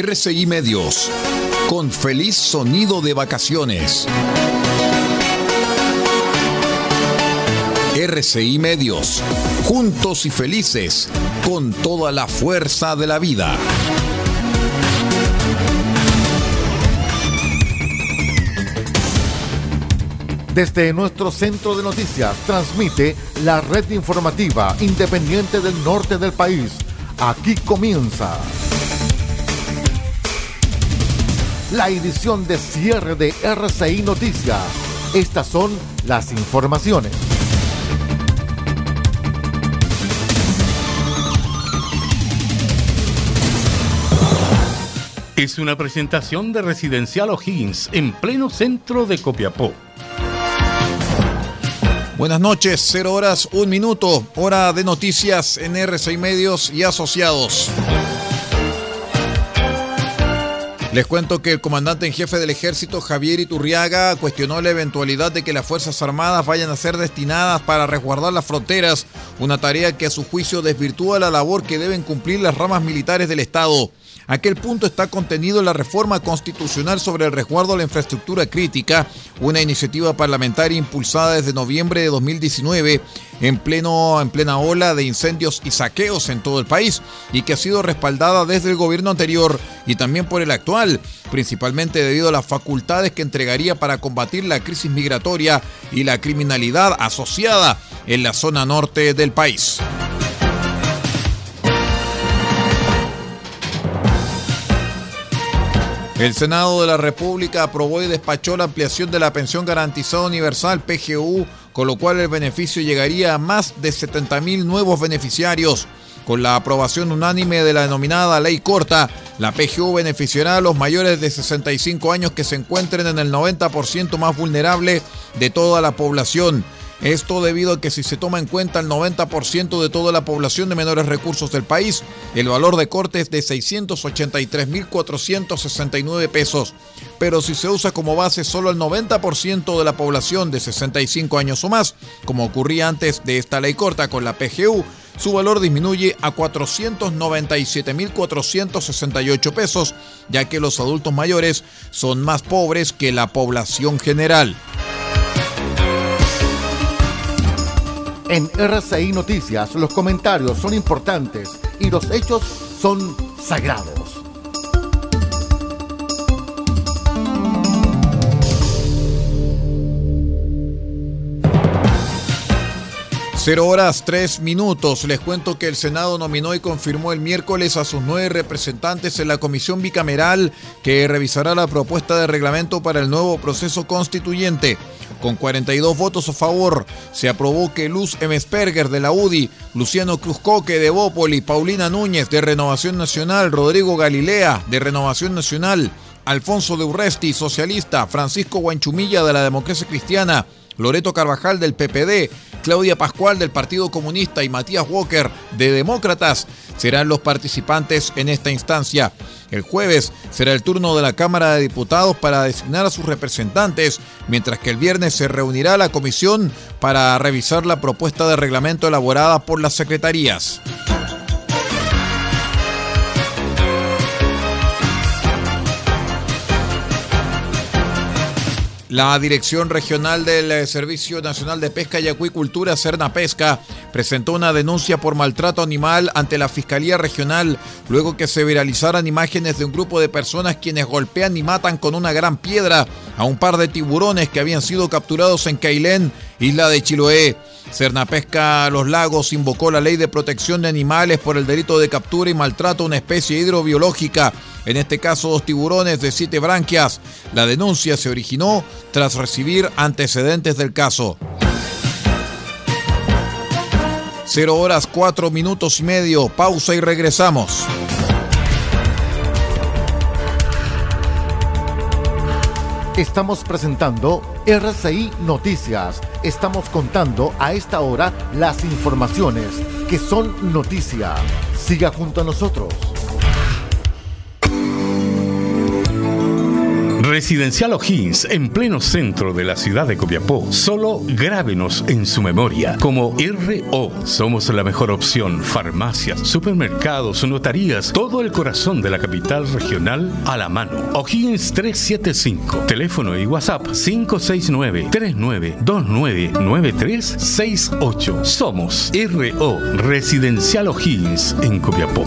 RCI Medios, con feliz sonido de vacaciones. RCI Medios, juntos y felices, con toda la fuerza de la vida. Desde nuestro centro de noticias transmite la red informativa independiente del norte del país. Aquí comienza la edición de cierre de RCI Noticias. Estas son las informaciones. Es una presentación de Residencial O'Higgins en pleno centro de Copiapó. Buenas noches, 0 horas, 1 minuto, hora de noticias en R6 Medios y Asociados. Les cuento que el comandante en jefe del ejército, Javier Iturriaga, cuestionó la eventualidad de que las Fuerzas Armadas vayan a ser destinadas para resguardar las fronteras, una tarea que a su juicio desvirtúa la labor que deben cumplir las ramas militares del Estado. Aquel punto está contenido en la reforma constitucional sobre el resguardo de la infraestructura crítica, una iniciativa parlamentaria impulsada desde noviembre de 2019 en, pleno, en plena ola de incendios y saqueos en todo el país y que ha sido respaldada desde el gobierno anterior y también por el actual, principalmente debido a las facultades que entregaría para combatir la crisis migratoria y la criminalidad asociada en la zona norte del país. El Senado de la República aprobó y despachó la ampliación de la pensión garantizada universal PGU, con lo cual el beneficio llegaría a más de 70.000 nuevos beneficiarios. Con la aprobación unánime de la denominada ley corta, la PGU beneficiará a los mayores de 65 años que se encuentren en el 90% más vulnerable de toda la población esto debido a que si se toma en cuenta el 90% de toda la población de menores recursos del país, el valor de corte es de 683.469 pesos. Pero si se usa como base solo el 90% de la población de 65 años o más, como ocurría antes de esta ley corta con la PGU, su valor disminuye a 497.468 pesos, ya que los adultos mayores son más pobres que la población general. En RCI Noticias los comentarios son importantes y los hechos son sagrados. Cero horas, tres minutos. Les cuento que el Senado nominó y confirmó el miércoles a sus nueve representantes en la comisión bicameral que revisará la propuesta de reglamento para el nuevo proceso constituyente. Con 42 votos a favor, se aprobó que Luz Emesperger de la UDI, Luciano Cruzcoque de Bópoli, Paulina Núñez de Renovación Nacional, Rodrigo Galilea de Renovación Nacional, Alfonso de Urresti, socialista, Francisco Guanchumilla de la Democracia Cristiana, Loreto Carvajal del PPD, Claudia Pascual del Partido Comunista y Matías Walker de Demócratas serán los participantes en esta instancia. El jueves será el turno de la Cámara de Diputados para designar a sus representantes, mientras que el viernes se reunirá la comisión para revisar la propuesta de reglamento elaborada por las secretarías. La Dirección Regional del Servicio Nacional de Pesca y Acuicultura, Cerna Pesca, presentó una denuncia por maltrato animal ante la Fiscalía Regional luego que se viralizaran imágenes de un grupo de personas quienes golpean y matan con una gran piedra a un par de tiburones que habían sido capturados en Cailén, isla de Chiloé. Cernapesca Los Lagos invocó la ley de protección de animales por el delito de captura y maltrato a una especie hidrobiológica, en este caso dos tiburones de siete branquias. La denuncia se originó tras recibir antecedentes del caso. Cero horas cuatro minutos y medio, pausa y regresamos. Estamos presentando RCI Noticias. Estamos contando a esta hora las informaciones que son noticia. Siga junto a nosotros. Residencial O'Higgins, en pleno centro de la ciudad de Copiapó. Solo grábenos en su memoria como RO. Somos la mejor opción. Farmacias, supermercados, notarías, todo el corazón de la capital regional a la mano. O'Higgins 375. Teléfono y WhatsApp 569 3929 9368. Somos RO Residencial O'Higgins en Copiapó.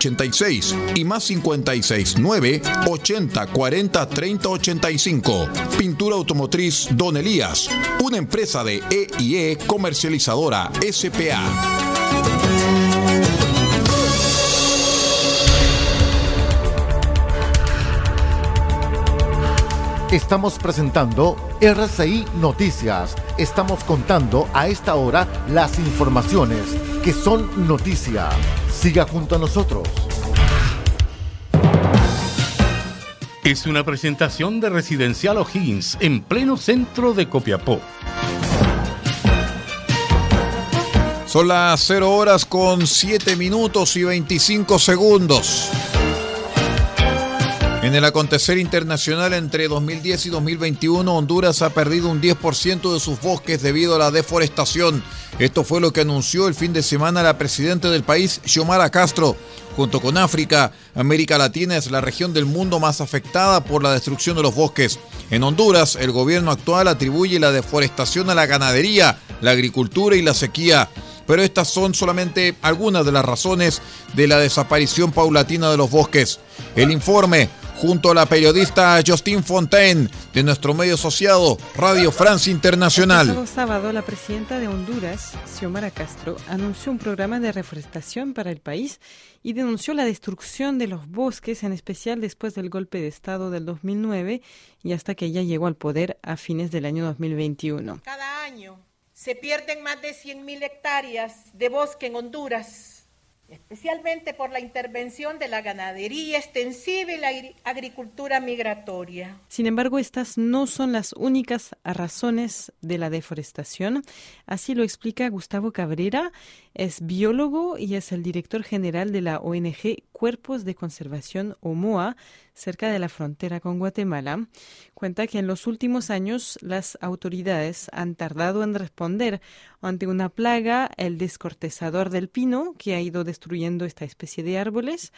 86 y más 56 9 80 40 30 85. Pintura automotriz Don Elías, una empresa de EIE comercializadora SPA. Estamos presentando RCI Noticias. Estamos contando a esta hora las informaciones que son noticia. Siga junto a nosotros. Es una presentación de Residencial O'Higgins en pleno centro de Copiapó. Son las 0 horas con 7 minutos y 25 segundos. En el acontecer internacional entre 2010 y 2021, Honduras ha perdido un 10% de sus bosques debido a la deforestación. Esto fue lo que anunció el fin de semana la presidenta del país, Xiomara Castro. Junto con África, América Latina es la región del mundo más afectada por la destrucción de los bosques. En Honduras, el gobierno actual atribuye la deforestación a la ganadería, la agricultura y la sequía pero estas son solamente algunas de las razones de la desaparición paulatina de los bosques. El informe junto a la periodista Justine Fontaine de nuestro medio asociado Radio France Internacional. El sábado, la presidenta de Honduras, Xiomara Castro, anunció un programa de reforestación para el país y denunció la destrucción de los bosques, en especial después del golpe de Estado del 2009 y hasta que ella llegó al poder a fines del año 2021. Cada año se pierden más de 100.000 hectáreas de bosque en Honduras especialmente por la intervención de la ganadería extensiva y la agricultura migratoria. Sin embargo, estas no son las únicas razones de la deforestación. Así lo explica Gustavo Cabrera, es biólogo y es el director general de la ONG Cuerpos de Conservación OMOA, cerca de la frontera con Guatemala. Cuenta que en los últimos años las autoridades han tardado en responder ante una plaga, el descortezador del pino, que ha ido destruyendo esta especie de árboles.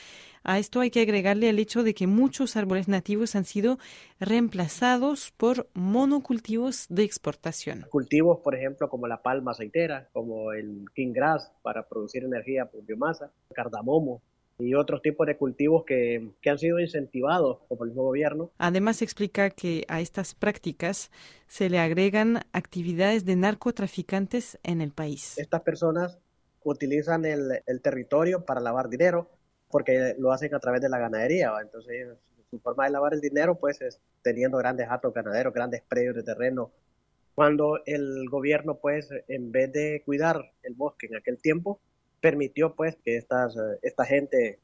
A esto hay que agregarle el hecho de que muchos árboles nativos han sido reemplazados por monocultivos de exportación. Cultivos, por ejemplo, como la palma aceitera, como el king grass para producir energía por biomasa, cardamomo, y otros tipos de cultivos que, que, han sido incentivados por el mismo gobierno. Además explica que a estas prácticas se le agregan actividades de narcotraficantes en el país. Estas personas utilizan el, el territorio para lavar dinero porque lo hacen a través de la ganadería. Entonces su forma de lavar el dinero pues es teniendo grandes atos ganaderos, grandes predios de terreno. Cuando el gobierno pues en vez de cuidar el bosque en aquel tiempo, permitió pues que estas, esta gente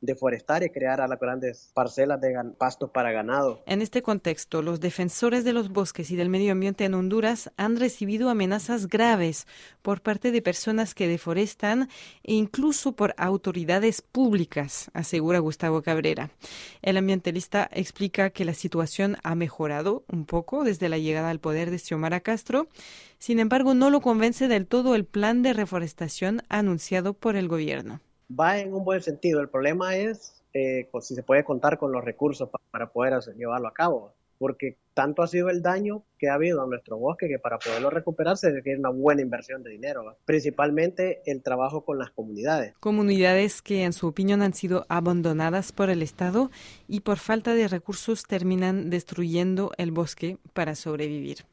deforestar y crear a las grandes parcelas de pastos para ganado. En este contexto, los defensores de los bosques y del medio ambiente en Honduras han recibido amenazas graves por parte de personas que deforestan e incluso por autoridades públicas, asegura Gustavo Cabrera. El ambientalista explica que la situación ha mejorado un poco desde la llegada al poder de Xiomara Castro. Sin embargo, no lo convence del todo el plan de reforestación anunciado por el gobierno va en un buen sentido. El problema es eh, si se puede contar con los recursos para poder llevarlo a cabo, porque tanto ha sido el daño que ha habido a nuestro bosque que para poderlo recuperar se requiere una buena inversión de dinero, principalmente el trabajo con las comunidades. Comunidades que en su opinión han sido abandonadas por el Estado y por falta de recursos terminan destruyendo el bosque para sobrevivir.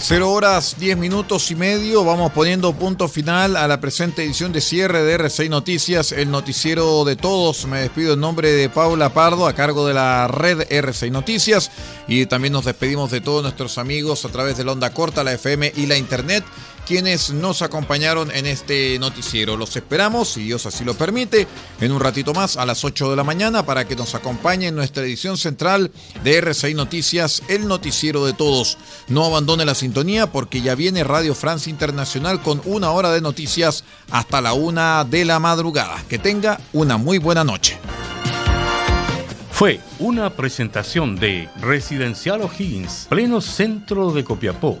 Cero horas, diez minutos y medio. Vamos poniendo punto final a la presente edición de cierre de R6 Noticias, el noticiero de todos. Me despido en nombre de Paula Pardo, a cargo de la red R6 Noticias. Y también nos despedimos de todos nuestros amigos a través de la onda corta, la FM y la Internet quienes nos acompañaron en este noticiero. Los esperamos, si Dios así lo permite, en un ratito más a las 8 de la mañana para que nos acompañe en nuestra edición central de RCI Noticias, el noticiero de todos. No abandone la sintonía porque ya viene Radio Francia Internacional con una hora de noticias hasta la una de la madrugada. Que tenga una muy buena noche. Fue una presentación de Residencial O'Higgins, pleno centro de Copiapó